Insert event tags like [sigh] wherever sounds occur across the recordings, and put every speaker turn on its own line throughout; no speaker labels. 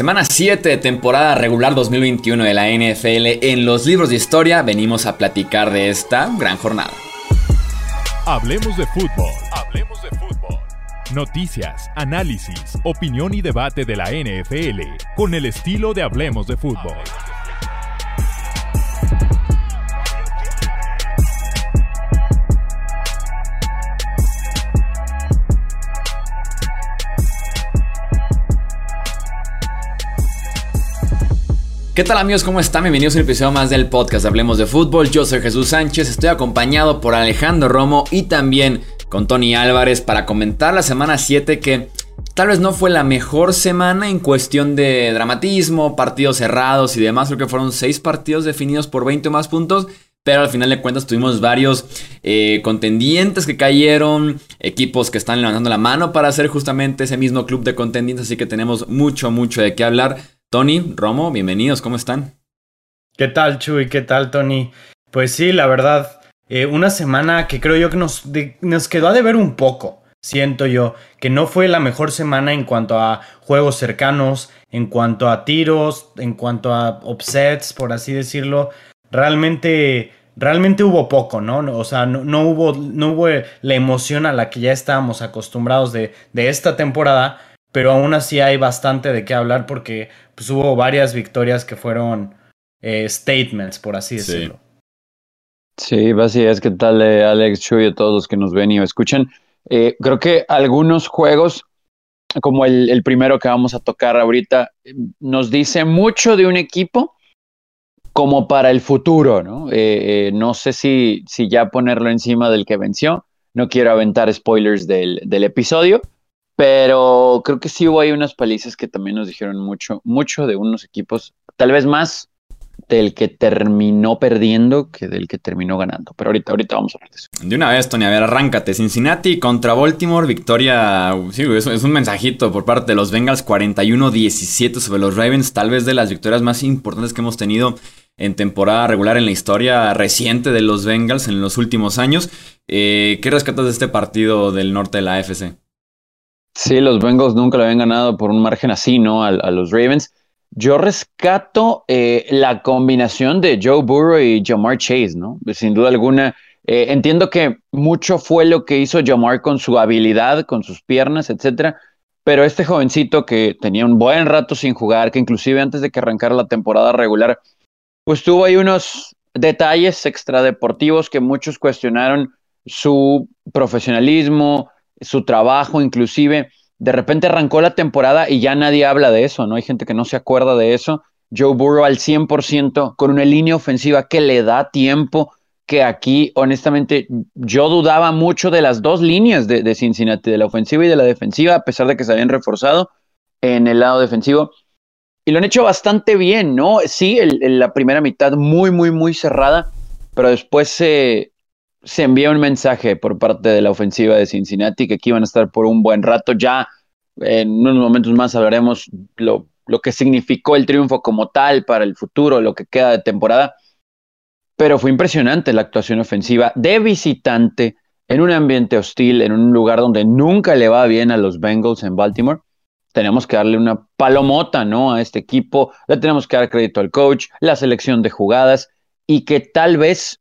Semana 7 de temporada regular 2021 de la NFL. En los libros de historia venimos a platicar de esta gran jornada.
Hablemos de fútbol. Hablemos de fútbol. Noticias, análisis, opinión y debate de la NFL con el estilo de Hablemos de fútbol.
¿Qué tal amigos? ¿Cómo están? Bienvenidos a un episodio más del podcast Hablemos de Fútbol. Yo soy Jesús Sánchez, estoy acompañado por Alejandro Romo y también con Tony Álvarez para comentar la semana 7 que tal vez no fue la mejor semana en cuestión de dramatismo, partidos cerrados y demás. Creo que fueron 6 partidos definidos por 20 o más puntos. Pero al final de cuentas tuvimos varios eh, contendientes que cayeron, equipos que están levantando la mano para hacer justamente ese mismo club de contendientes, así que tenemos mucho, mucho de qué hablar. Tony, Romo, bienvenidos, ¿cómo están?
¿Qué tal, Chuy? ¿Qué tal, Tony? Pues sí, la verdad, eh, una semana que creo yo que nos, quedó a deber un poco, siento yo, que no fue la mejor semana en cuanto a juegos cercanos, en cuanto a tiros, en cuanto a offsets, por así decirlo. Realmente, realmente hubo poco, ¿no? O sea, no, hubo, no hubo la emoción a la que ya estábamos acostumbrados de, de esta temporada pero aún así hay bastante de qué hablar porque pues, hubo varias victorias que fueron eh, statements, por así decirlo.
Sí, así es. ¿Qué tal, eh, Alex, Chuy, a todos los que nos ven y escuchan? Eh, creo que algunos juegos, como el, el, primero que vamos a tocar ahorita, nos dice mucho de un equipo como para el futuro, ¿no? no sé si, si ya ponerlo encima del que venció. No quiero aventar spoilers del, del episodio, pero creo que sí hubo ahí unas palizas que también nos dijeron mucho, mucho de unos equipos, tal vez más del que terminó perdiendo que del que terminó ganando. Pero ahorita, ahorita vamos a hablar de eso.
De una vez, Tony, a ver, arráncate. Cincinnati contra Baltimore, victoria. Sí, es, es un mensajito por parte de los Bengals, 41-17 sobre los Ravens, tal vez de las victorias más importantes que hemos tenido en temporada regular en la historia reciente de los Bengals en los últimos años. Eh, ¿Qué rescatas de este partido del norte de la AFC?
Sí, los Bengals nunca lo habían ganado por un margen así, ¿no? A, los Ravens. Yo rescato eh, la combinación de Joe Burrow y Jamar Chase, ¿no? Sin duda alguna. Eh, entiendo que mucho fue lo que hizo Jamar con su habilidad, con sus piernas, etcétera. Pero este jovencito que tenía un buen rato sin jugar, que inclusive antes de que arrancara la temporada regular, pues tuvo ahí unos detalles extradeportivos que muchos cuestionaron su profesionalismo, su trabajo inclusive. De repente arrancó la temporada y ya nadie habla de eso, ¿no? Hay gente que no se acuerda de eso. Joe Burrow al 100% con una línea ofensiva que le da tiempo, que aquí honestamente yo dudaba mucho de las dos líneas de, Cincinnati, de la ofensiva y de la defensiva, a pesar de que se habían reforzado en el lado defensivo. Y lo han hecho bastante bien, ¿no? Sí, en la primera mitad muy, muy, muy cerrada, pero después se, se envía un mensaje por parte de la ofensiva de Cincinnati que aquí van a estar por un buen rato. Ya en unos momentos más hablaremos lo, lo que significó el triunfo como tal para el futuro, lo que queda de temporada. Pero fue impresionante la actuación ofensiva de visitante en un ambiente hostil, en un lugar donde nunca le va bien a los Bengals en Baltimore. Tenemos que darle una palomota, ¿no? A este equipo. Le tenemos que dar crédito al coach, la selección de jugadas y que tal vez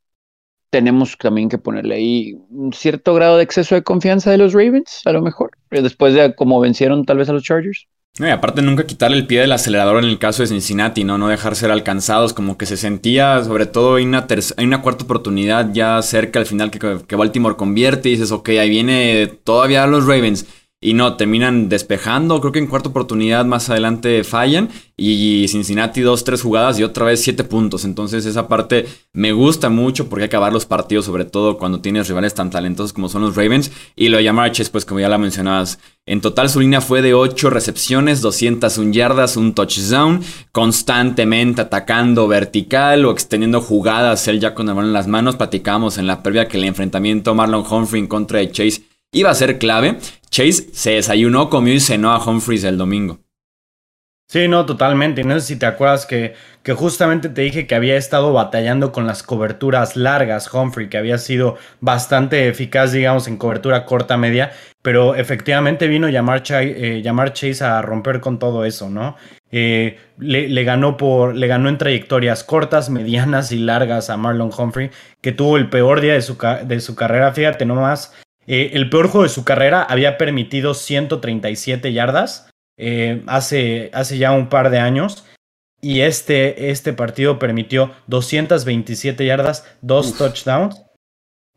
tenemos también que ponerle ahí un cierto grado de exceso de confianza de los Ravens, a lo mejor, después de cómo vencieron tal vez a los Chargers.
No, aparte nunca quitarle el pie del acelerador en el caso de Cincinnati, ¿no? No dejar ser alcanzados, como que se sentía, sobre todo hay una, hay una cuarta oportunidad ya cerca al final que, que Baltimore convierte y dices, ok, ahí viene todavía los Ravens y no, terminan despejando. Creo que en cuarta oportunidad más adelante fallan. Y Cincinnati dos, tres jugadas y otra vez siete puntos. Entonces esa parte me gusta mucho porque acabar los partidos, sobre todo cuando tienes rivales tan talentosos como son los Ravens. Y lo Yamarches, pues como ya la mencionabas. En total su línea fue de 8 recepciones, 201 yardas, un touchdown. Constantemente atacando vertical o extendiendo jugadas. Él ya con el balón en las manos. Platicamos en la previa que el enfrentamiento Marlon Humphrey en contra de Chase iba a ser clave. Chase se desayunó, comió y cenó a Humphries el domingo.
Sí, no, totalmente. No sé si te acuerdas que, que justamente te dije que había estado batallando con las coberturas largas, Humphrey, que había sido bastante eficaz, digamos, en cobertura corta media, pero efectivamente vino llamar, eh, llamar Chase a romper con todo eso, ¿no? Eh, le, ganó por, le ganó en trayectorias cortas, [laughs] medianas y largas a Marlon Humphrey, que tuvo el peor día de su, de su carrera. Fíjate nomás, eh, el peor juego de su carrera había permitido 137 yardas eh, hace, hace ya un par de años. Y este, este partido permitió 227 yardas, dos touchdowns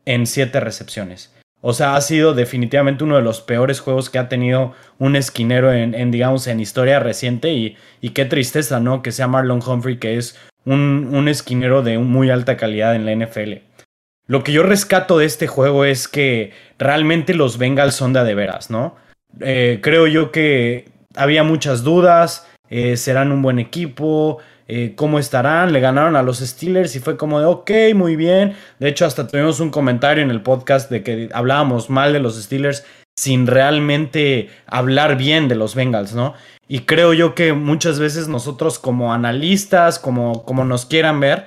en siete recepciones. O sea, ha sido definitivamente uno de los peores juegos que ha tenido un esquinero en, digamos, en historia reciente. Y, y, qué tristeza, ¿no? Que sea Marlon Humphrey, que es un, un esquinero de muy alta calidad en la NFL. Lo que yo rescato de este juego es que realmente los Bengals son de, de veras, ¿no? Eh, creo yo que había muchas dudas, eh, serán un buen equipo, eh, cómo estarán, le ganaron a los Steelers y fue como de, ok, muy bien. De hecho, hasta tuvimos un comentario en el podcast de que hablábamos mal de los Steelers sin realmente hablar bien de los Bengals, ¿no? Y creo yo que muchas veces nosotros como analistas, como, como nos quieran ver,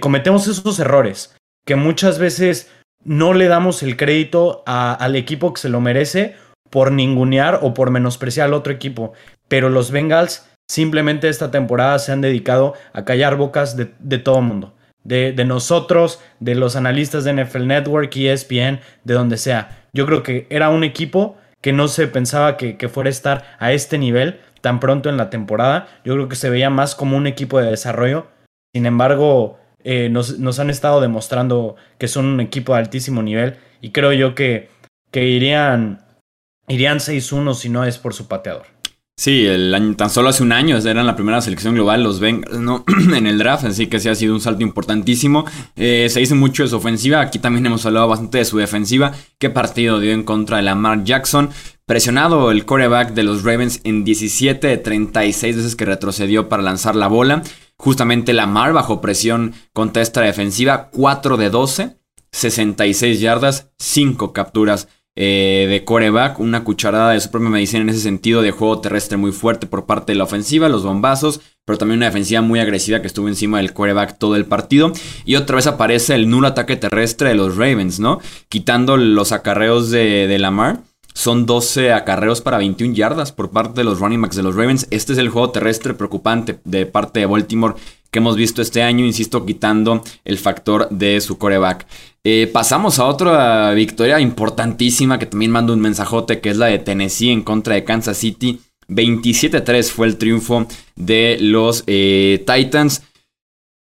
cometemos esos errores, que muchas veces no le damos el crédito al equipo que se lo merece por ningunear o por menospreciar al otro equipo. Pero los Bengals simplemente esta temporada se han dedicado a callar bocas de, todo mundo. De, nosotros, de los analistas de NFL Network, ESPN, de donde sea. Yo creo que era un equipo que no se pensaba que, fuera a estar a este nivel tan pronto en la temporada. Yo creo que se veía más como un equipo de desarrollo. Sin embargo, eh, nos, han estado demostrando que son un equipo de altísimo nivel y creo yo que, que irían Irían 6-1 si no es por su pateador.
Sí, el año, tan solo hace un año eran la primera selección global los Bengals ¿no? [clears throat] en el draft, así que sí ha sido un salto importantísimo. Eh, se dice mucho de su ofensiva, aquí también hemos hablado bastante de su defensiva. ¿Qué partido dio en contra de Lamar Jackson? Presionado el coreback de los Ravens en 17 de 36 veces que retrocedió para lanzar la bola. Justamente Lamar bajo presión contra esta defensiva, 4 de 12, 66 yardas, 5 capturas eh, de coreback, una cucharada de su propia medicina en ese sentido de juego terrestre muy fuerte por parte de la ofensiva, los bombazos, pero también una defensiva muy agresiva que estuvo encima del coreback todo el partido. Y otra vez aparece el nulo ataque terrestre de los Ravens, ¿no? Quitando los acarreos de, de Lamar. Son 12 acarreos para 21 yardas por parte de los running backs de los Ravens. Este es el juego terrestre preocupante de parte de Baltimore que hemos visto este año, insisto, quitando el factor de su coreback. Eh, pasamos a otra victoria importantísima que también manda un mensajote, que es la de Tennessee en contra de Kansas City. 27-3 fue el triunfo de los eh, Titans.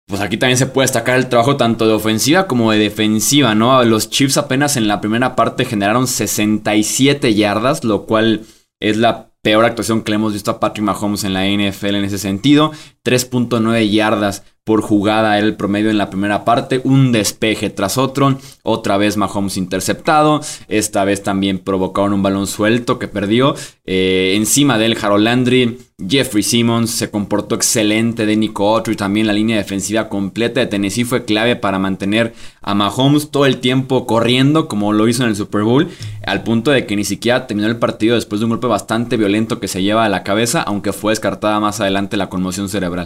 Pues aquí también se puede destacar el trabajo tanto de ofensiva como de defensiva, ¿no? Los Chiefs apenas en la primera parte generaron 67 yardas, lo cual es la peor actuación que le hemos visto a Patrick Mahomes en la NFL en ese sentido. 3.9 yardas por jugada el promedio en la primera parte, un despeje tras otro, otra vez Mahomes interceptado, esta vez también provocaron un balón suelto que perdió, eh, encima del Harold Landry, Jeffrey Simmons se comportó excelente de Nico y también la línea defensiva completa de Tennessee fue clave para mantener a Mahomes todo el tiempo corriendo como lo hizo en el Super Bowl, al punto de que ni siquiera terminó el partido después de un golpe bastante violento que se lleva a la cabeza, aunque fue descartada más adelante la conmoción cerebral.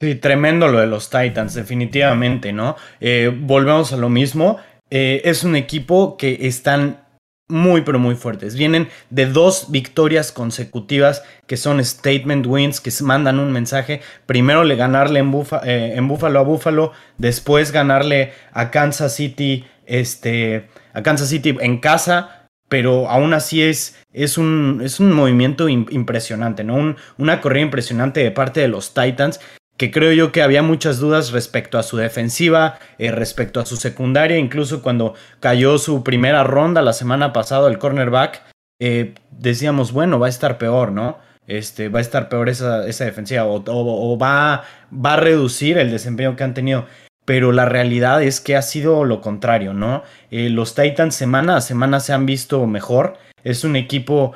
Sí, tremendo lo de los Titans, definitivamente, ¿no? Eh, volvemos a lo mismo. Eh, es un equipo que están muy, pero muy fuertes. Vienen de dos victorias consecutivas que son statement wins, que mandan un mensaje. Primero le ganarle en, eh, en Buffalo a Buffalo, después ganarle a Kansas City, este, a Kansas City en casa. Pero aún así es, es, un, es un movimiento impresionante, ¿no? una corrida impresionante de parte de los Titans que creo yo que había muchas dudas respecto a su defensiva, eh, respecto a su secundaria, incluso cuando cayó su primera ronda la semana pasada el cornerback, eh, decíamos, bueno, va a estar peor, ¿no? Este, va a estar peor esa, esa defensiva o, va, va a reducir el desempeño que han tenido. Pero la realidad es que ha sido lo contrario, ¿no? Eh, los Titans semana a semana se han visto mejor. Es un equipo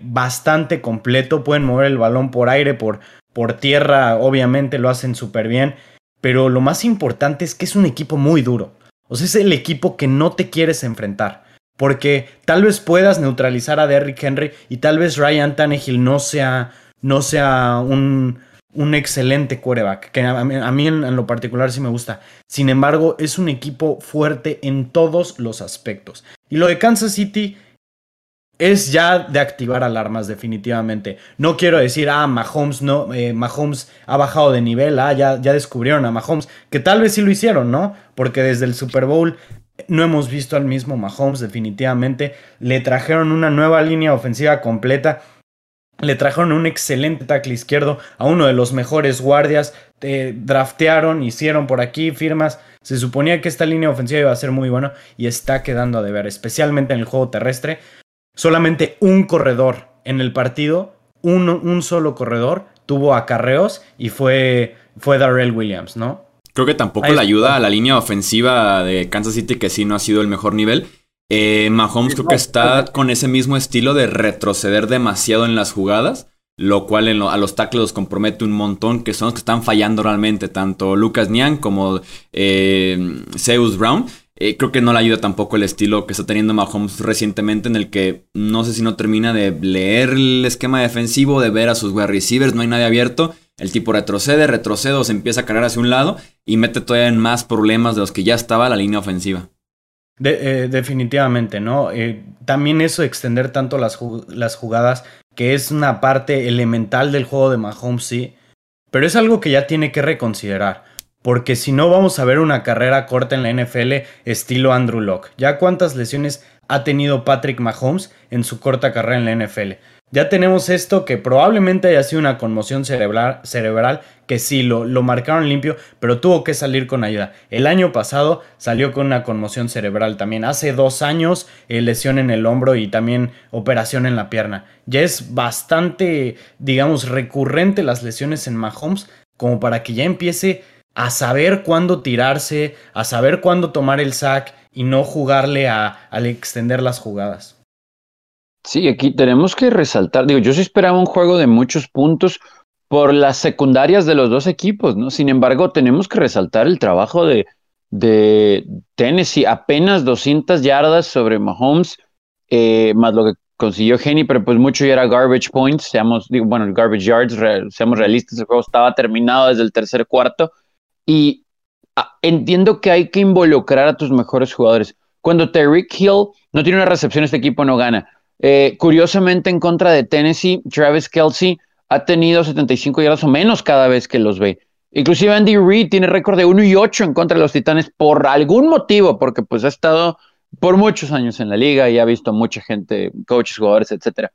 bastante completo. Pueden mover el balón por aire, por, por tierra obviamente lo hacen súper bien, pero lo más importante es que es un equipo muy duro. O sea, es el equipo que no te quieres enfrentar. Porque tal vez puedas neutralizar a Derrick Henry y tal vez Ryan Tannehill no sea, no sea un, un excelente quarterback, que a mí, en, lo particular sí me gusta. Sin embargo, es un equipo fuerte en todos los aspectos. Y lo de Kansas City es ya de activar alarmas definitivamente. No quiero decir, ah, Mahomes no, eh, Mahomes ha bajado de nivel, ah, ya, ya descubrieron a Mahomes, que tal vez sí lo hicieron, ¿no? Porque desde el Super Bowl no hemos visto al mismo Mahomes definitivamente. Le trajeron una nueva línea ofensiva completa. Le trajeron un excelente tackle izquierdo a uno de los mejores guardias. draftearon, hicieron por aquí firmas. Se suponía que esta línea ofensiva iba a ser muy buena y está quedando a deber, especialmente en el juego terrestre. Solamente un corredor en el partido, un, un solo corredor, tuvo acarreos y fue, fue Darrell Williams, ¿no?
Creo que tampoco le ayuda a la línea ofensiva de Kansas City, que sí no ha sido el mejor nivel. Eh, Mahomes creo que está con ese mismo estilo de retroceder demasiado en las jugadas, lo cual a los tackles los compromete un montón, que son los que están fallando realmente, tanto Lucas Niang como eh, Zeus Brown. Eh, creo que no le ayuda tampoco el estilo que está teniendo Mahomes recientemente, en el que no sé si no termina de leer el esquema defensivo, de ver a sus wide receivers, no hay nadie abierto. El tipo retrocede, retrocede o se empieza a cargar hacia un lado y mete todavía en más problemas de los que ya estaba la línea ofensiva.
Eh, definitivamente, ¿no? Eh, también eso, extender tanto las, las jugadas, que es una parte elemental del juego de Mahomes, sí, pero es algo que ya tiene que reconsiderar. Porque si no, vamos a ver una carrera corta en la NFL estilo Andrew Locke. ¿Ya cuántas lesiones ha tenido Patrick Mahomes en su corta carrera en la NFL? Ya tenemos esto que probablemente haya sido una conmoción cerebral, que sí, lo, lo, marcaron limpio, pero tuvo que salir con ayuda. El año pasado salió con una conmoción cerebral también. Hace dos años eh, lesión en el hombro y también operación en la pierna. Ya es bastante, digamos, recurrente las lesiones en Mahomes como para que ya empiece a saber cuándo tirarse, a saber cuándo tomar el sack y no jugarle a, al extender las jugadas.
Sí, aquí tenemos que resaltar, digo, yo sí esperaba un juego de muchos puntos por las secundarias de los dos equipos, ¿no? Sin embargo, tenemos que resaltar el trabajo de, Tennessee, apenas 200 yardas sobre Mahomes, eh, más lo que consiguió Henny, pero pues mucho ya era garbage points, seamos, digo, bueno, garbage yards, seamos realistas, el juego estaba terminado desde el tercer cuarto y ah, entiendo que hay que involucrar a tus mejores jugadores. Cuando Terry Hill no tiene una recepción, este equipo no gana. Eh, curiosamente, en contra de Tennessee, Travis Kelsey ha tenido 75 yardas o menos cada vez que los ve. Inclusive Andy Reid tiene récord de 1 y 8 en contra de los Titanes por algún motivo, porque pues ha estado por muchos años en la liga y ha visto mucha gente, coaches, jugadores, etcétera.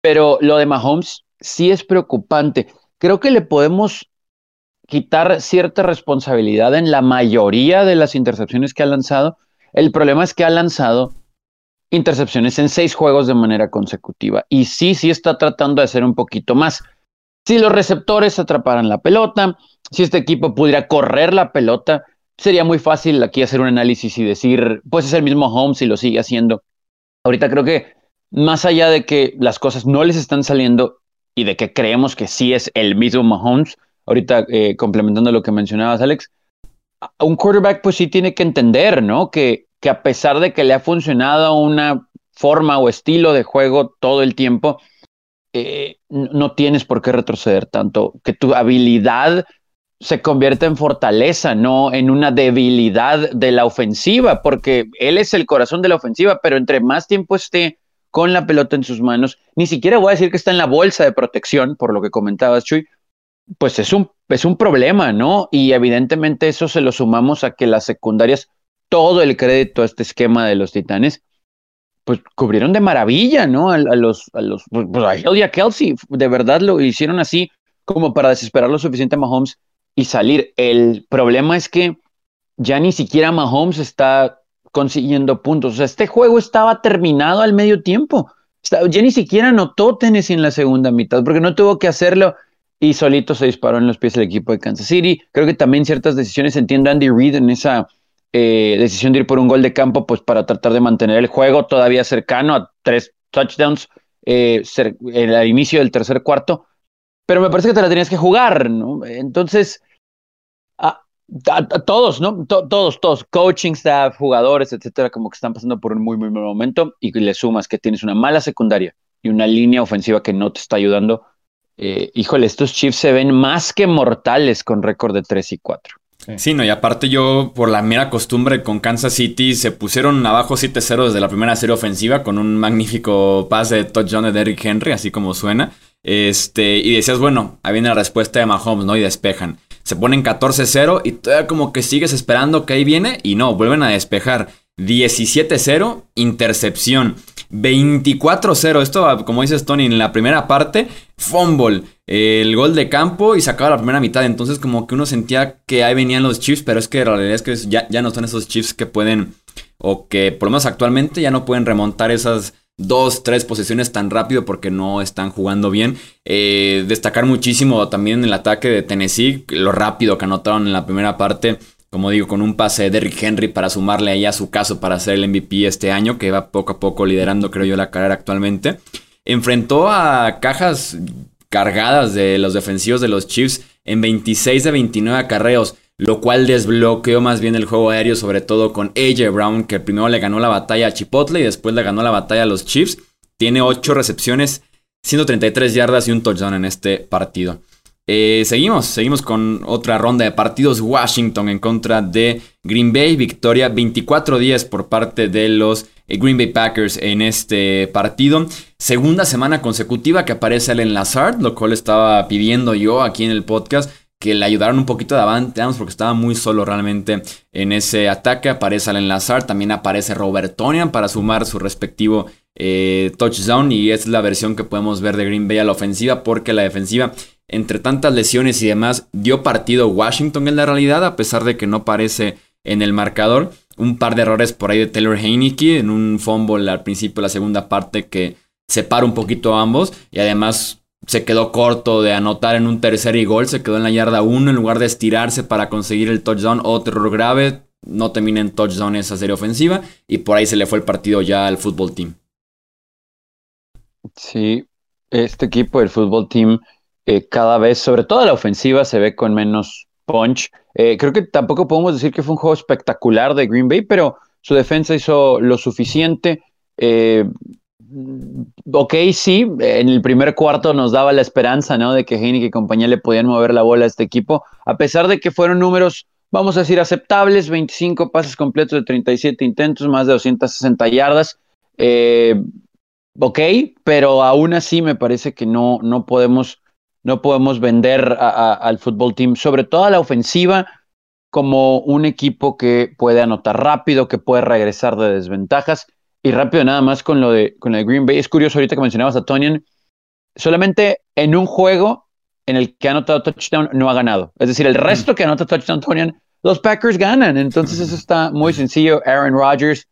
Pero lo de Mahomes sí es preocupante. Creo que le podemos quitar cierta responsabilidad en la mayoría de las intercepciones que ha lanzado. El problema es que ha lanzado intercepciones en seis juegos de manera consecutiva. Y sí, sí está tratando de hacer un poquito más. Si los receptores atraparan la pelota, si este equipo pudiera correr la pelota, sería muy fácil aquí hacer un análisis y decir, pues es el mismo Holmes y lo sigue haciendo. Ahorita creo que más allá de que las cosas no les están saliendo y de que creemos que sí es el mismo Mahomes, ahorita eh, complementando lo que mencionabas, Alex, un quarterback pues sí tiene que entender, ¿no? Que que a pesar de que le ha funcionado una forma o estilo de juego todo el tiempo, eh, no tienes por qué retroceder tanto, que tu habilidad se convierta en fortaleza, no en una debilidad de la ofensiva, porque él es el corazón de la ofensiva, pero entre más tiempo esté con la pelota en sus manos, ni siquiera voy a decir que está en la bolsa de protección, por lo que comentabas, Chuy, pues es un, es un problema, ¿no? Y evidentemente eso se lo sumamos a que las secundarias todo el crédito a este esquema de los Titanes, pues cubrieron de maravilla, ¿no? A, los, a los, pues, pues a a Kelsey, de verdad lo hicieron así como para desesperar lo suficiente a Mahomes y salir. El problema es que ya ni siquiera Mahomes está consiguiendo puntos. O sea, este juego estaba terminado al medio tiempo. Ya ni siquiera anotó Tennessee en la segunda mitad, porque no tuvo que hacerlo y solito se disparó en los pies del equipo de Kansas City. Creo que también ciertas decisiones entiende Andy Reid en esa eh, decisión de ir por un gol de campo, pues para tratar de mantener el juego todavía cercano a tres touchdowns eh, el inicio del tercer cuarto. Pero me parece que te la tenías que jugar, ¿no? Entonces, a, todos, ¿no? todos, todos, coaching staff, jugadores, etcétera, como que están pasando por un muy, muy mal momento y le sumas que tienes una mala secundaria y una línea ofensiva que no te está ayudando. eh, híjole, estos Chiefs se ven más que mortales con récord de 3 y 4.
Sí. no, y aparte yo, por la mera costumbre con Kansas City, se pusieron abajo 7-0 desde la primera serie ofensiva con un magnífico pase de touchdown de Derrick Henry, así como suena. Este, y decías, bueno, ahí viene la respuesta de Mahomes, ¿no? Y despejan. Se ponen 14-0 y todavía como que sigues esperando que ahí viene y no, vuelven a despejar. 17-0, intercepción. 24-0. Esto, como dices, Tony, en la primera parte, fumble, el gol de campo y se acaba la primera mitad. Entonces, como que uno sentía que ahí venían los Chiefs, pero es que la realidad es que ya, ya no son esos Chiefs que pueden, o que por lo menos actualmente ya no pueden remontar esas dos, tres posesiones tan rápido porque no están jugando bien. Eh, destacar muchísimo también el ataque de Tennessee, lo rápido que anotaron en la primera parte como digo, con un pase de Derrick Henry para sumarle ahí a su caso para ser el MVP este año, que va poco a poco liderando, creo yo, la carrera actualmente. Enfrentó a cajas cargadas de los defensivos de los Chiefs en 26 de 29 acarreos, lo cual desbloqueó más bien el juego aéreo, sobre todo con AJ Brown, que primero le ganó la batalla a Chipotle y después le ganó la batalla a los Chiefs. Tiene 8 recepciones, 133 yardas y un touchdown en este partido. Eh, seguimos, seguimos con otra ronda de partidos. Washington en contra de Green Bay. Victoria 24-10 por parte de los eh, Green Bay Packers en este partido. Segunda semana consecutiva que aparece el Lazard, lo cual estaba pidiendo yo aquí en el podcast que le ayudaron un poquito de avante, porque estaba muy solo realmente en ese ataque. Aparece Allen Lazard, también aparece Robert Tonian para sumar su respectivo eh, touchdown. Y es la versión que podemos ver de Green Bay a la ofensiva, porque la defensiva entre tantas lesiones y demás, dio partido Washington en la realidad, a pesar de que no aparece en el marcador. Un par de errores por ahí de Taylor Heineke en un fumble al principio de la segunda parte que separa un poquito a ambos. Y además se quedó corto de anotar en un tercer y gol, se quedó en la yarda 1 en lugar de estirarse para conseguir el touchdown. Otro error grave, no termina en touchdown esa serie ofensiva. Y por ahí se le fue el partido ya al fútbol team.
Sí, este equipo del fútbol team eh, cada vez, sobre todo la ofensiva, se ve con menos punch. Eh, creo que tampoco podemos decir que fue un juego espectacular de Green Bay, pero su defensa hizo lo suficiente. Eh, ok, sí, en el primer cuarto nos daba la esperanza, ¿no? De que Heineken y compañía le podían mover la bola a este equipo, a pesar de que fueron números, vamos a decir, aceptables, 25 pases completos de 37 intentos, más de 260 yardas. Ok, pero aún así me parece que no, no podemos no podemos vender al fútbol team, sobre todo a la ofensiva, como un equipo que puede anotar rápido, que puede regresar de desventajas. Y rápido nada más con lo de, con el Green Bay. Es curioso ahorita que mencionabas a Tonian. Solamente en un juego en el que ha anotado touchdown no ha ganado. Es decir, el resto que anota touchdown Tonian, los Packers ganan. Entonces eso está muy sencillo. Aaron Rodgers,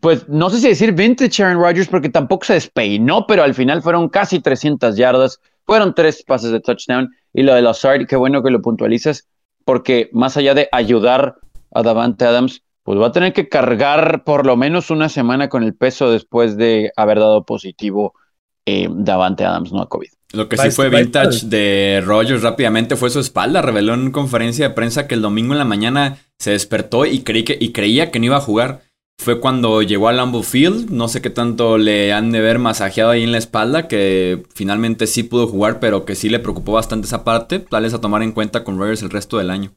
pues no sé si decir vintage Aaron Rodgers porque tampoco se despeinó, pero al final fueron casi 300 yardas fueron tres pases de touchdown y lo de Lazard, qué bueno que lo puntualizas, porque más allá de ayudar a Davante Adams, pues va a tener que cargar por lo menos una semana con el peso después de haber dado positivo eh, Davante Adams, no a COVID.
Lo que sí fue vintage de Rogers rápidamente fue su espalda. Reveló en conferencia de prensa que el domingo en la mañana se despertó y, creí que, y creía que no iba a jugar fue cuando llegó al Lambeau Field. No sé qué tanto le han de ver masajeado ahí en la espalda, que finalmente sí pudo jugar, pero que sí le preocupó bastante esa parte. Tal a tomar en cuenta con Rogers el resto del año.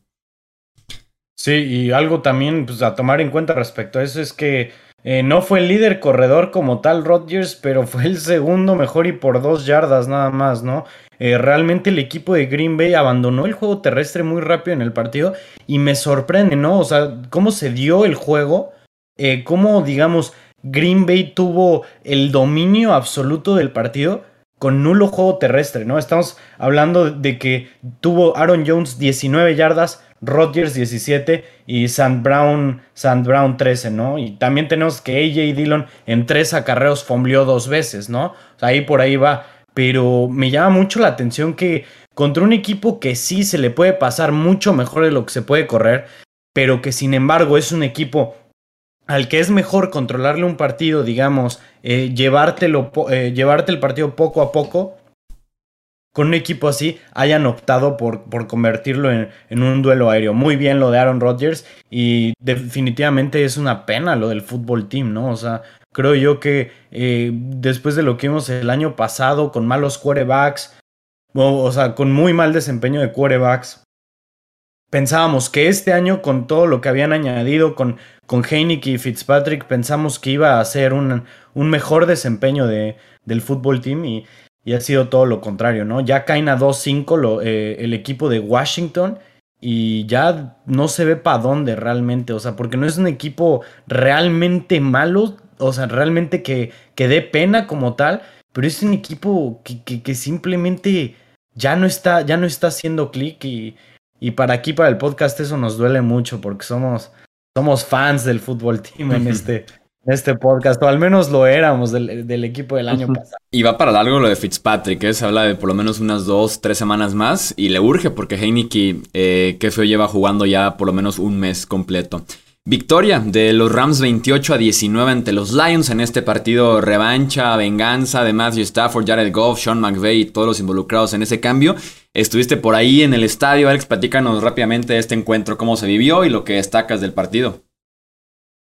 Sí, y algo también pues, a tomar en cuenta respecto a eso es que eh, no fue el líder corredor como tal Rodgers, pero fue el segundo mejor y por dos yardas nada más, ¿no? Eh, realmente el equipo de Green Bay abandonó el juego terrestre muy rápido en el partido y me sorprende, ¿no? O sea, cómo se dio el juego eh, cómo, digamos, Green Bay tuvo el dominio absoluto del partido con nulo juego terrestre, ¿no? Estamos hablando de que tuvo Aaron Jones 19 yardas, Rodgers 17 y Sand Brown, Sand Brown 13, ¿no? Y también tenemos que AJ Dillon en tres acarreos fombleó dos veces, ¿no? ahí por ahí va. Pero me llama mucho la atención que contra un equipo que sí se le puede pasar mucho mejor de lo que se puede correr, pero que sin embargo es un equipo al que es mejor controlarle un partido, digamos, eh, llevártelo, eh, llevarte el partido poco a poco, con un equipo así, hayan optado por, por convertirlo en, en, un duelo aéreo. Muy bien lo de Aaron Rodgers y definitivamente es una pena lo del fútbol team, ¿no? O sea, Creo yo que eh, después de lo que vimos el año pasado con malos quarterbacks, o, sea, con muy mal desempeño de quarterbacks, pensábamos que este año con todo lo que habían añadido con, con y Fitzpatrick, pensamos que iba a ser un, un mejor desempeño de, del fútbol team y, y, ha sido todo lo contrario, ¿no? Ya caen a 2-5 eh, el equipo de Washington y ya no se ve para dónde realmente, o sea, porque no es un equipo realmente malo, o sea, realmente que, que dé pena como tal, pero es un equipo que, que, simplemente ya no está, ya no está haciendo clic y, y para aquí, para el podcast, eso nos duele mucho porque somos, somos fans del fútbol team en [laughs] este, este podcast, o al menos lo éramos del, equipo del año pasado.
Y va para largo lo de Fitzpatrick, ¿eh? se habla de por lo menos unas dos, tres semanas más y le urge porque Heineken, eh, que feo, lleva jugando ya por lo menos un mes completo. Victoria de los Rams 28 a 19 ante los Lions en este partido revancha, venganza de Matthew Stafford, Jared Goff, Sean McVay y todos los involucrados en ese cambio. Estuviste por ahí en el estadio, Alex, platícanos rápidamente este encuentro, cómo se vivió y lo que destacas del partido.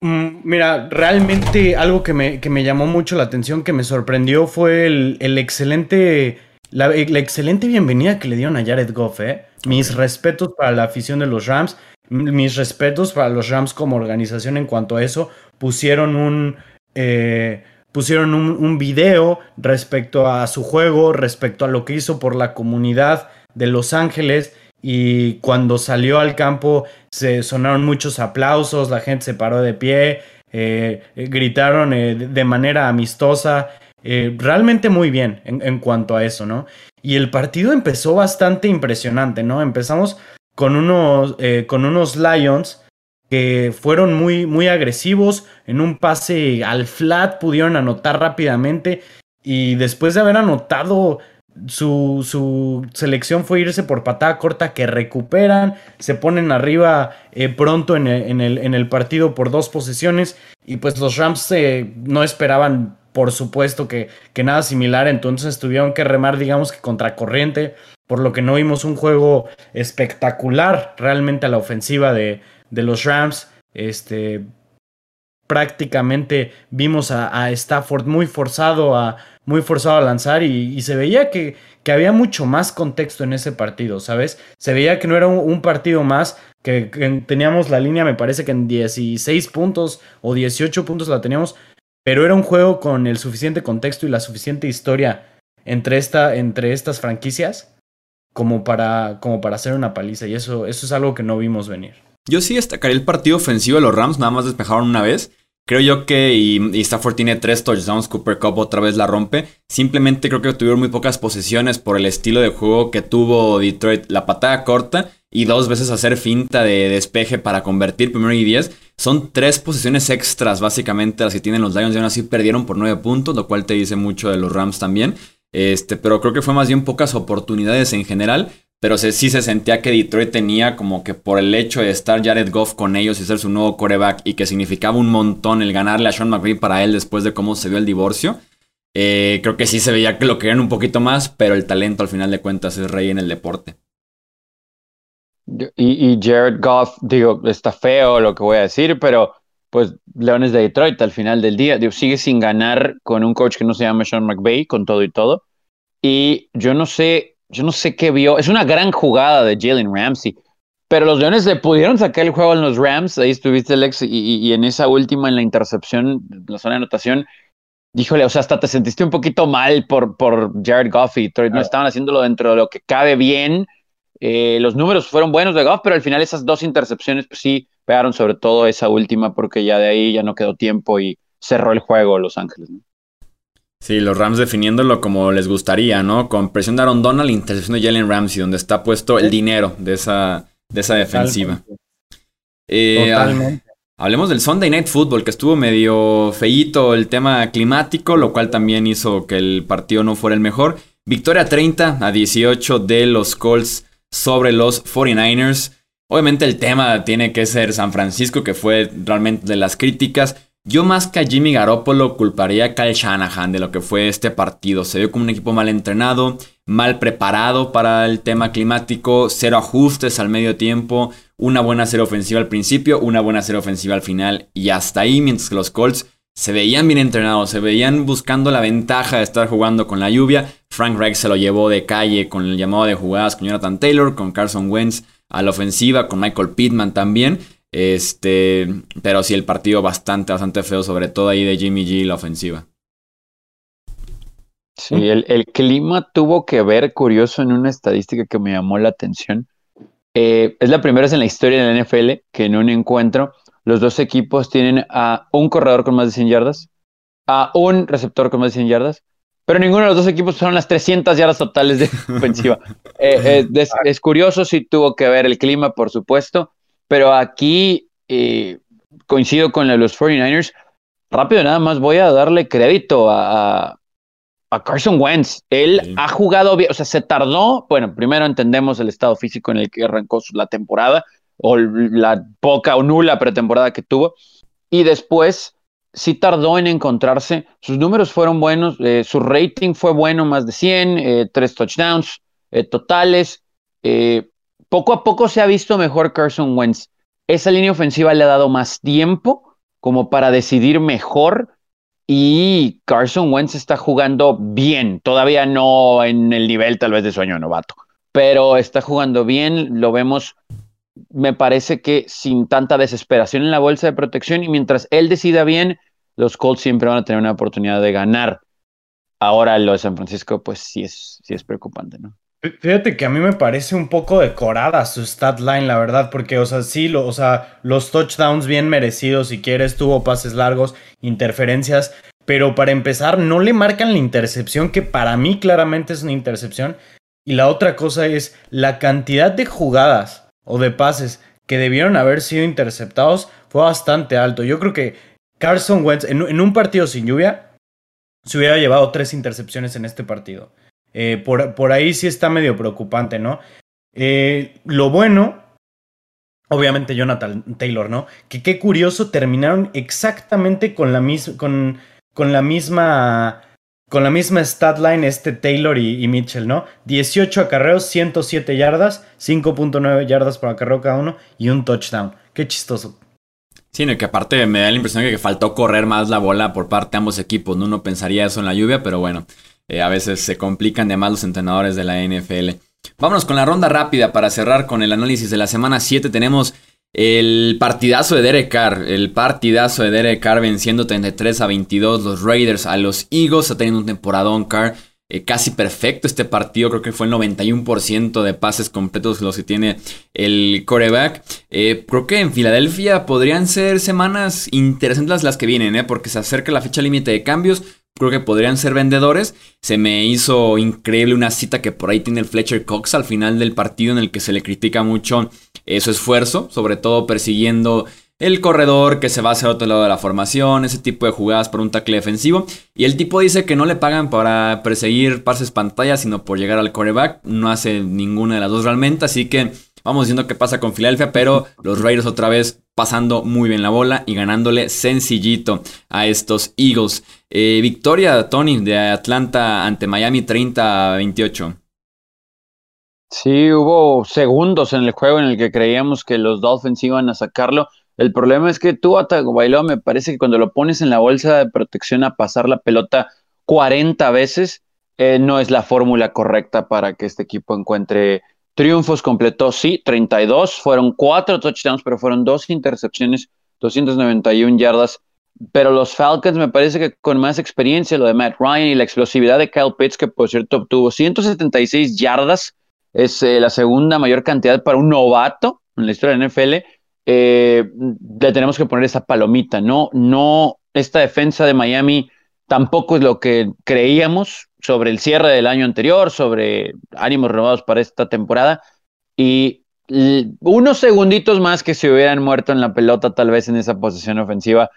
Mm, mira, realmente algo que me, que me, llamó mucho la atención, que me sorprendió, fue el, excelente, la, excelente bienvenida que le dieron a Jared Goff. ¿eh? Mis respetos para la afición de los Rams, mis respetos para los Rams como organización en cuanto a eso. Pusieron un, eh, pusieron un, video respecto a su juego, respecto a lo que hizo por la comunidad de Los Ángeles y cuando salió al campo se sonaron muchos aplausos, la gente se paró de pie, eh, gritaron eh, de manera amistosa, realmente muy bien en, cuanto a eso, ¿no? Y el partido empezó bastante impresionante, ¿no? Empezamos con unos, con unos Lions que fueron muy, muy agresivos, en un pase al flat pudieron anotar rápidamente y después de haber anotado su, su, selección fue irse por patada corta que recuperan, se ponen arriba eh, pronto en el, en, el, partido por dos posesiones y pues los Rams eh, no esperaban por supuesto que, que, nada similar, entonces tuvieron que remar digamos que contracorriente, por lo que no vimos un juego espectacular realmente a la ofensiva de, de los Rams. Este, prácticamente vimos a, Stafford muy forzado a, muy forzado a lanzar y, se veía que, que, había mucho más contexto en ese partido, ¿sabes? Se veía que no era un, partido más, que, teníamos la línea, me parece que en 16 puntos o 18 puntos la teníamos, pero era un juego con el suficiente contexto y la suficiente historia entre, esta, entre estas franquicias como para, como para hacer una paliza y eso, eso es algo que no vimos venir.
Yo sí destacaría el partido ofensivo de los Rams, nada más despejaron una vez. Creo yo que y, Stafford tiene tres touchdowns, Cooper Cup otra vez la rompe. Simplemente creo que tuvieron muy pocas posesiones por el estilo de juego que tuvo Detroit. La patada corta y dos veces hacer finta de despeje para convertir primero y diez. Son tres posiciones extras básicamente las que tienen los Lions y aún así perdieron por nueve puntos, lo cual te dice mucho de los Rams también. Este, pero creo que fue más bien pocas oportunidades en general. Pero sí se sentía que Detroit tenía como que por el hecho de estar Jared Goff con ellos y ser su nuevo coreback y que significaba un montón el ganarle a Sean McVay para él después de cómo se vio el divorcio. Eh, creo que sí se veía que lo querían un poquito más, pero el talento al final de cuentas es rey en el deporte.
Y, Jared Goff, digo, está feo lo que voy a decir, pero pues Leones de Detroit al final del día, sigue sin ganar con un coach que no se llama Sean McVay, con todo y todo. Y yo no sé yo no sé qué vio. Es una gran jugada de Jalen Ramsey. Pero los Leones le pudieron sacar el juego en los Rams. Ahí estuviste, Alex, y, y, en esa última, en la intercepción, la zona de anotación, díjole, o sea, hasta te sentiste un poquito mal por, por Jared Goff y no estaban haciéndolo dentro de lo que cabe bien. Eh, los números fueron buenos de Goff, pero al final esas dos intercepciones, pues sí, pegaron sobre todo esa última, porque ya de ahí ya no quedó tiempo y cerró el juego Los Ángeles. ¿no?
Sí, los Rams definiéndolo como les gustaría, ¿no? Con presión de Aaron Donald, intercepción de Jalen Ramsey, donde está puesto el dinero de esa, de esa defensiva. Eh, Totalmente. Hablemos del Sunday Night Football, que estuvo medio feíto el tema climático, lo cual también hizo que el partido no fuera el mejor. Victoria 30 a 18 de los Colts sobre los 49ers. Obviamente el tema tiene que ser San Francisco, que fue realmente de las críticas. Yo más que a Jimmy Garoppolo culparía a Kyle Shanahan de lo que fue este partido. Se vio como un equipo mal entrenado, mal preparado para el tema climático, cero ajustes al medio tiempo, una buena serie ofensiva al principio, una buena serie ofensiva al final y hasta ahí, mientras que los Colts se veían bien entrenados, se veían buscando la ventaja de estar jugando con la lluvia. Frank Reich se lo llevó de calle con el llamado de jugadas con Jonathan Taylor, con Carson Wentz a la ofensiva, con Michael Pittman también. Este, pero sí, el partido bastante, bastante feo, sobre todo ahí de Jimmy G la ofensiva.
Sí, el, clima tuvo que ver, curioso, en una estadística que me llamó la atención. Eh, es la primera vez en la historia de la NFL que en un encuentro los dos equipos tienen a un corredor con más de 100 yardas, a un receptor con más de 100 yardas, pero ninguno de los dos equipos son las 300 yardas totales de [laughs] ofensiva. Eh, eh, es, curioso, sí tuvo que ver el clima, por supuesto, pero aquí coincido con los 49ers. Rápido, nada más voy a darle crédito a, a Carson Wentz. Él ha jugado bien, o sea, se tardó. Bueno, primero entendemos el estado físico en el que arrancó la temporada, o la poca o nula pretemporada que tuvo. Y después sí tardó en encontrarse. Sus números fueron buenos, eh, su rating fue bueno, más de 100, eh, tres touchdowns eh, totales. Poco a poco se ha visto mejor Carson Wentz. Esa línea ofensiva le ha dado más tiempo como para decidir mejor y Carson Wentz está jugando bien, todavía no en el nivel tal vez de sueño novato, pero está jugando bien, lo vemos, me parece que sin tanta desesperación en la bolsa de protección y mientras él decida bien, los Colts siempre van a tener una oportunidad de ganar. Ahora lo de San Francisco, pues sí es, sí es preocupante, ¿no?
Fíjate que a mí me parece un poco decorada su stat line, la verdad, porque, o sea, sí, o sea, los touchdowns bien merecidos, si quieres, tuvo pases largos, interferencias, pero para empezar, no le marcan la intercepción, que para mí claramente es una intercepción. Y la otra cosa es la cantidad de jugadas o de pases que debieron haber sido interceptados fue bastante alto. Yo creo que Carson Wentz, en un partido sin lluvia, se hubiera llevado tres intercepciones en este partido. Eh, por, ahí sí está medio preocupante, ¿no? Eh, lo bueno, obviamente Jonathan Taylor, ¿no? Que qué curioso, terminaron exactamente con la, con, con la misma con la misma stat line este Taylor y, Mitchell, ¿no? 18 acarreos, 107 yardas, 5.9 yardas por acarreo cada uno y un touchdown. Qué chistoso.
Sí, que aparte me da la impresión de que faltó correr más la bola por parte de ambos equipos, ¿no? Uno pensaría eso en la lluvia, pero bueno, eh, a veces se complican de más los entrenadores de la NFL. Vámonos con la ronda rápida para cerrar con el análisis de la semana 7. Tenemos el partidazo de Derek Carr, el partidazo de Derek Carr venciendo 33 a 22 los Raiders a los Eagles. Está teniendo un temporadón Carr eh, casi perfecto este partido. Creo que fue el 91% de pases completos los que tiene el coreback. Eh, creo que en Filadelfia podrían ser semanas interesantes las que vienen, porque se acerca la fecha límite de cambios creo que podrían ser vendedores. Se me hizo increíble una cita que por ahí tiene el Fletcher Cox al final del partido en el que se le critica mucho eh, su esfuerzo, sobre todo persiguiendo el corredor que se va hacia otro lado de la formación, ese tipo de jugadas por un tackle defensivo. Y el tipo dice que no le pagan para perseguir pases pantalla, sino por llegar al coreback. No hace ninguna de las dos realmente, así que vamos viendo qué pasa con Filadelfia, pero los Raiders otra vez pasando muy bien la bola y ganándole sencillito a estos Eagles. Eh, victoria, Tony, de Atlanta ante Miami 30 a 28.
Sí, hubo segundos en el juego en el que creíamos que los Dolphins iban a sacarlo. El problema es que tú, Bailó, me parece que cuando lo pones en la bolsa de protección a pasar la pelota 40 veces, eh, no es la fórmula correcta para que este equipo encuentre triunfos completó, sí, 32, fueron cuatro touchdowns, pero fueron dos intercepciones, 291 yardas. Pero los Falcons me parece que con más experiencia, lo de Matt Ryan y la explosividad de Kyle Pitts, que por cierto obtuvo 176 yardas, es eh, la segunda mayor cantidad para un novato en la historia de NFL, eh, le tenemos que poner esa palomita, ¿no? No, esta defensa de Miami tampoco es lo que creíamos sobre el cierre del año anterior, sobre ánimos renovados para esta temporada. Y unos segunditos más que se hubieran muerto en la pelota, tal vez en esa posición ofensiva,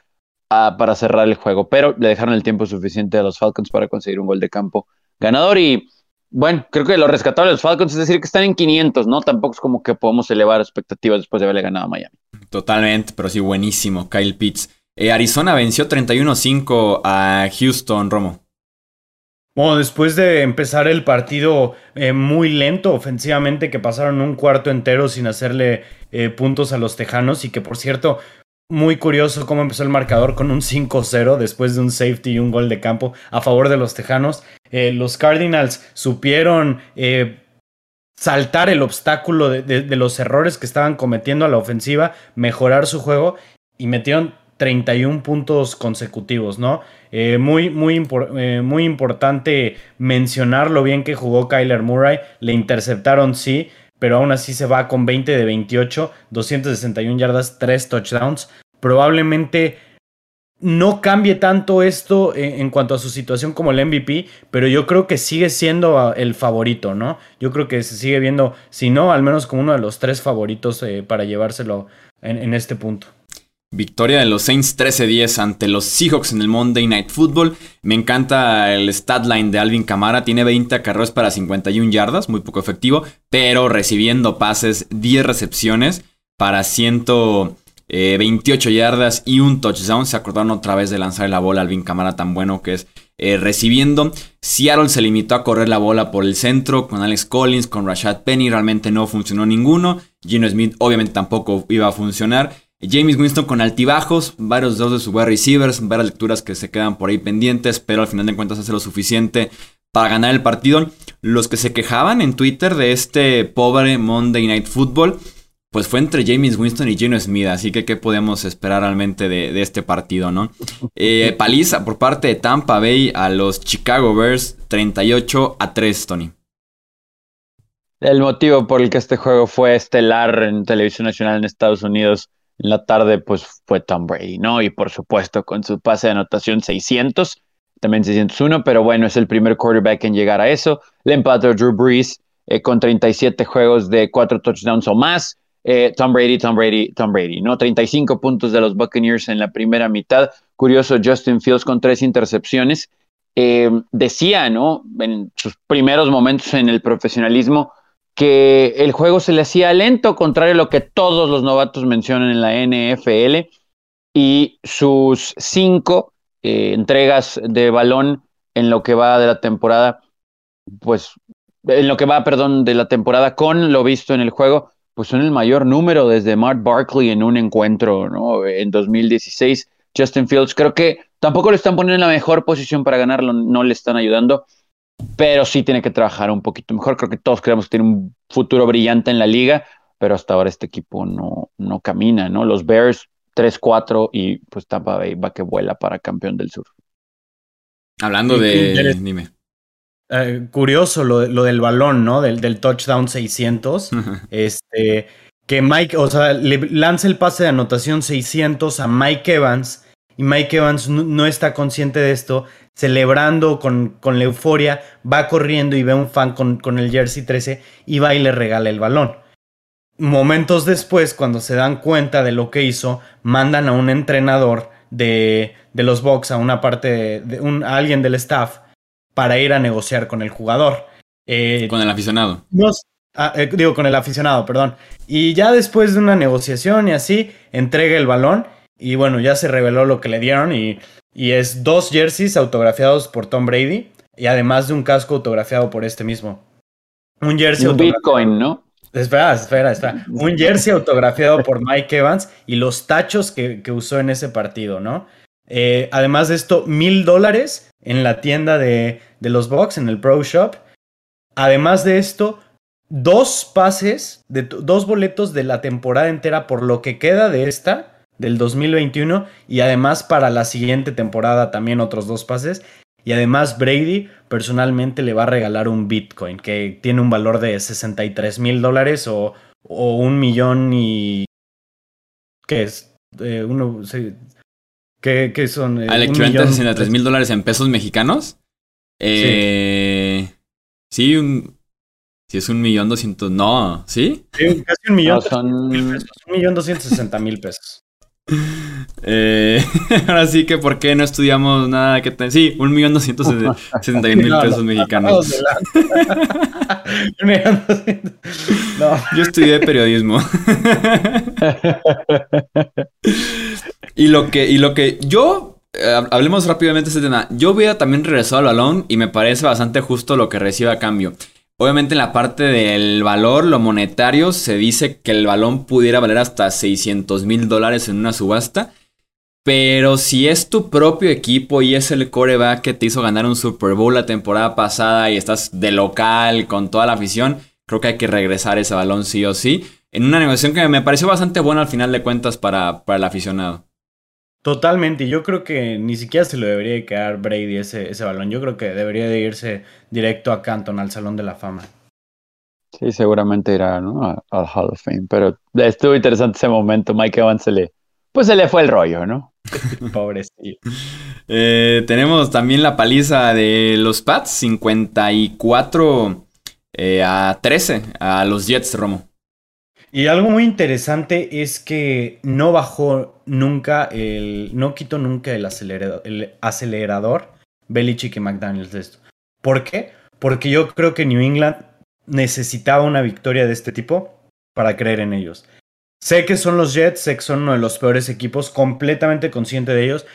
ah, para cerrar el juego. Pero le dejaron el tiempo suficiente a los Falcons para conseguir un gol de campo ganador. Y bueno, creo que lo rescatable los Falcons es decir que están en 500, ¿no? Tampoco es como que podemos elevar expectativas después de haberle ganado a Miami.
Totalmente, pero sí, buenísimo. Kyle Pitts. Eh, Arizona venció 31-5 a Houston, Romo.
Bueno, después de empezar el partido eh, muy lento ofensivamente, que pasaron un cuarto entero sin hacerle eh, puntos a los Tejanos y que por cierto, muy curioso cómo empezó el marcador con un 5-0 después de un safety y un gol de campo a favor de los Tejanos. Los Cardinals supieron saltar el obstáculo de, los errores que estaban cometiendo a la ofensiva, mejorar su juego y metieron 31 puntos consecutivos, ¿no? Eh, muy, muy, muy importante mencionar lo bien que jugó Kyler Murray. Le interceptaron, sí, pero aún así se va con 20 de 28, 261 yardas, 3 touchdowns. Probablemente no cambie tanto esto en, cuanto a su situación como el MVP, pero yo creo que sigue siendo ah, el favorito, ¿no? Yo creo que se sigue viendo, si no, al menos como uno de los tres favoritos eh, para llevárselo en este punto.
Victoria de los Saints 13-10 ante los Seahawks en el Monday Night Football. Me encanta el stat line de Alvin Camara. Tiene 20 carreras para 51 yardas, muy poco efectivo, pero recibiendo pases, 10 recepciones para 128 yardas y un touchdown. Se acordaron otra vez de lanzar la bola Alvin Camara tan bueno que es eh, recibiendo. Seattle se limitó a correr la bola por el centro con Alex Collins, con Rashad Penny. Realmente no funcionó ninguno. Gino Smith obviamente tampoco iba a funcionar. James Winston con altibajos, varios dos de sus wide receivers, varias lecturas que se quedan por ahí pendientes, pero al final de cuentas hace lo suficiente para ganar el partido. Los que se quejaban en Twitter de este pobre Monday Night Football, pues fue entre James Winston y Geno Smith, así que qué podemos esperar realmente de, este partido, ¿no? [laughs] Eh, paliza por parte de Tampa Bay a los Chicago Bears, 38 a 3, Tony.
El motivo por el que este juego fue estelar en televisión nacional en Estados Unidos en la tarde, pues fue Tom Brady, ¿no? Y por supuesto, con su pase de anotación 600, también 601, pero bueno, es el primer quarterback en llegar a eso. Le empató Drew Brees eh, con 37 juegos de 4 touchdowns o más. Eh, Tom Brady, Tom Brady, Tom Brady, ¿no? 35 puntos de los Buccaneers en la primera mitad. Curioso, Justin Fields con tres intercepciones. Eh, decía, ¿no? En sus primeros momentos en el profesionalismo, que el juego se le hacía lento, contrario a lo que todos los novatos mencionan en la NFL, y sus cinco eh, entregas de balón en lo que va de la temporada, pues en lo que va, perdón, de la temporada con lo visto en el juego, pues son el mayor número desde Mark Barkley en un encuentro, ¿no? En 2016. Justin Fields, creo que tampoco le están poniendo en la mejor posición para ganarlo, no le están ayudando pero sí tiene que trabajar un poquito mejor. Creo que todos creemos que tiene un futuro brillante en la liga, pero hasta ahora este equipo no, no camina, ¿no? Los Bears 3-4 y pues Tampa Bay va que vuela para campeón del sur.
Hablando de... Dime.
Eh, curioso lo, lo, del balón, ¿no? Del, del touchdown 600. [laughs] este, que Mike, o sea, le lanza el pase de anotación 600 a Mike Evans y Mike Evans no está consciente de esto celebrando con, con, la euforia, va corriendo y ve a un fan con, con, el jersey 13 y va y le regala el balón. Momentos después, cuando se dan cuenta de lo que hizo, mandan a un entrenador de, de los Bucks, a una parte de, un, alguien del staff, para ir a negociar con el jugador.
Eh, con el aficionado.
Ah, eh, digo, con el aficionado, perdón. Y ya después de una negociación y así, entrega el balón. Y bueno, ya se reveló lo que le dieron y y es dos jerseys autografiados por Tom Brady y además de un casco autografiado por este mismo.
Un jersey un Bitcoin, ¿no?
Espera, espera, espera. Un jersey autografiado por Mike Evans y los tachos que, usó en ese partido, ¿no? Eh, además de esto, mil dólares en la tienda de, de los Bucks, en el Pro Shop. Además de esto, dos pases, de, dos boletos de la temporada entera por lo que queda de esta del 2021 y además para la siguiente temporada también otros dos pases. Y además Brady personalmente le va a regalar un Bitcoin que tiene un valor de 63 mil dólares o, un millón y... ¿Qué es? Eh, uno, ¿qué, son?
Eh, Al equivalente a 63 mil dólares en pesos mexicanos. Eh, sí, un, si es un millón doscientos, no, ¿sí?
Sí, casi un millón. un millón doscientos sesenta mil pesos.
Eh, [laughs] ahora sí que, ¿por qué no estudiamos nada que ten... Sí, un millón doscientos [laughs] setenta mil pesos mexicanos. [laughs] Yo estudié periodismo. y lo que, y lo que yo eh, hablemos rápidamente de este tema. Yo hubiera también regresado al balón y me parece bastante justo lo que recibe a cambio. Obviamente en la parte del valor, lo monetario, se dice que el balón pudiera valer hasta 600 mil dólares en una subasta. Pero si es tu propio equipo y es el coreback que te hizo ganar un Super Bowl la temporada pasada y estás de local con toda la afición, creo que hay que regresar ese balón sí o sí. En una negociación que me pareció bastante buena al final de cuentas para, para el aficionado.
Totalmente, yo creo que ni siquiera se lo debería de quedar Brady ese, ese balón. Yo creo que debería de irse directo a Canton, al Salón de la Fama.
Sí, seguramente irá ¿no? al Hall of Fame. Pero estuvo interesante ese momento. Mike Evans se le, pues se le fue el rollo, ¿no? [laughs]
Pobrecito.
Eh, tenemos también la paliza de los Pats, 54 eh, a 13 a los Jets, Romo.
Y algo muy interesante es que no bajó nunca el. No quitó nunca el acelerador, el acelerador Belichick y McDaniels de esto. ¿Por qué? Porque yo creo que New England necesitaba una victoria de este tipo para creer en ellos. Sé que son los Jets, sé que son uno de los peores equipos, completamente consciente de ellos,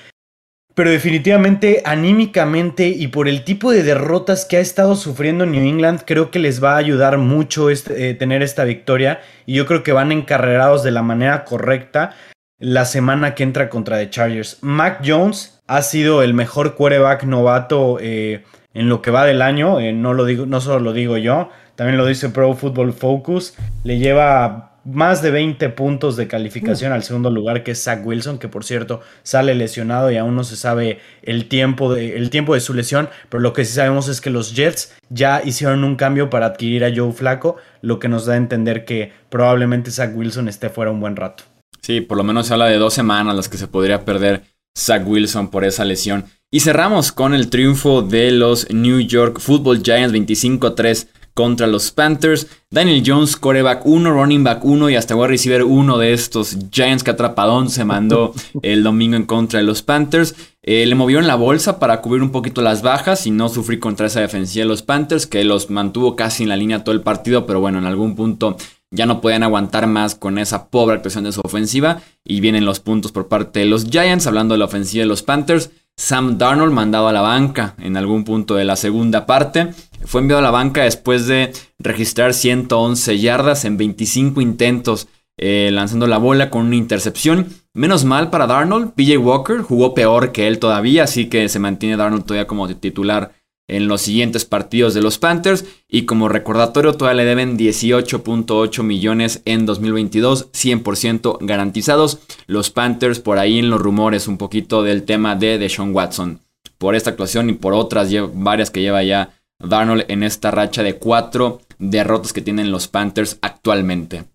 pero definitivamente, anímicamente y por el tipo de derrotas que ha estado sufriendo New England, creo que les va a ayudar mucho este, eh, tener esta victoria. Y yo creo que van encarrerados de la manera correcta la semana que entra contra The Chargers. Mac Jones ha sido el mejor quarterback novato eh, en lo que va del año. Eh, no, lo digo, no solo lo digo yo, también lo dice Pro Football Focus. Le lleva más de 20 puntos de calificación al segundo lugar, que es Zach Wilson, que por cierto sale lesionado y aún no se sabe el tiempo, de, el tiempo de su lesión, pero lo que sí sabemos es que los Jets ya hicieron un cambio para adquirir a Joe Flaco, lo que nos da a entender que probablemente Zach Wilson esté fuera un buen rato.
Sí, por lo menos se habla de dos semanas las que se podría perder Zach Wilson por esa lesión. Y cerramos con el triunfo de los New York Football Giants 25 3 contra los Panthers. Daniel Jones, coreback 1, running back 1 y hasta wide receiver 1 de estos Giants que atrapadón se mandó [laughs] el domingo en contra de los Panthers. Eh, le movieron la bolsa para cubrir un poquito las bajas y no sufrir contra esa defensiva de los Panthers que los mantuvo casi en la línea todo el partido, pero bueno, en algún punto ya no podían aguantar más con esa pobre actuación de su ofensiva y vienen los puntos por parte de los Giants, hablando de la ofensiva de los Panthers. Sam Darnold mandado a la banca en algún punto de la segunda parte. Fue enviado a la banca después de registrar 111 yardas en 25 intentos eh, lanzando la bola con una intercepción. Menos mal para Darnold, PJ Walker jugó peor que él todavía, así que se mantiene Darnold todavía como titular en los siguientes partidos de los Panthers. Y como recordatorio, todavía le deben 18.8 millones en 2022, 100% garantizados. Los Panthers, por ahí en los rumores, un poquito del tema de Deshaun Watson. Por esta actuación y por otras varias que lleva ya Darnold en esta racha de cuatro derrotas que tienen los Panthers actualmente.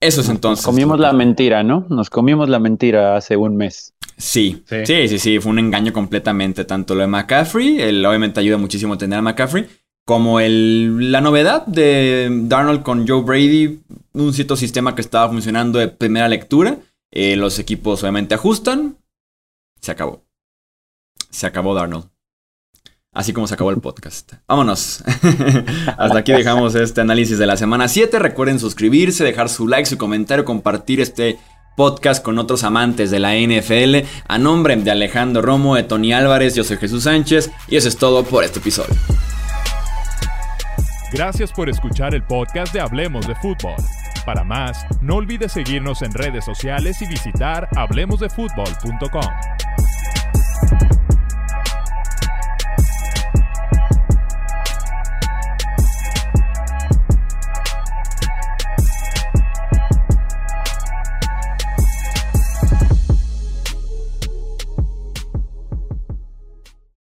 Eso es entonces.
Nos comimos la mentira, ¿no? Nos comimos la mentira hace un mes.
Sí, sí, sí, sí, fue un engaño completamente. Tanto lo de McCaffrey, el, obviamente ayuda muchísimo tener a McCaffrey, como el, la novedad de Darnold con Joe Brady, un cierto sistema que estaba funcionando de primera lectura. Eh, los equipos obviamente ajustan. Se acabó. Se acabó Darnold. Así como se acabó el podcast. Vámonos. [laughs] Hasta aquí dejamos este análisis de la semana 7. Recuerden suscribirse, dejar su like, su comentario, compartir este podcast con otros amantes de la NFL. A nombre de Alejandro Romo, de Tony Álvarez, yo soy Jesús Sánchez y eso es todo por este episodio.
Gracias por escuchar el podcast de Hablemos de Fútbol. Para más, no olvides seguirnos en redes sociales y visitar hablemosdefutbol.com.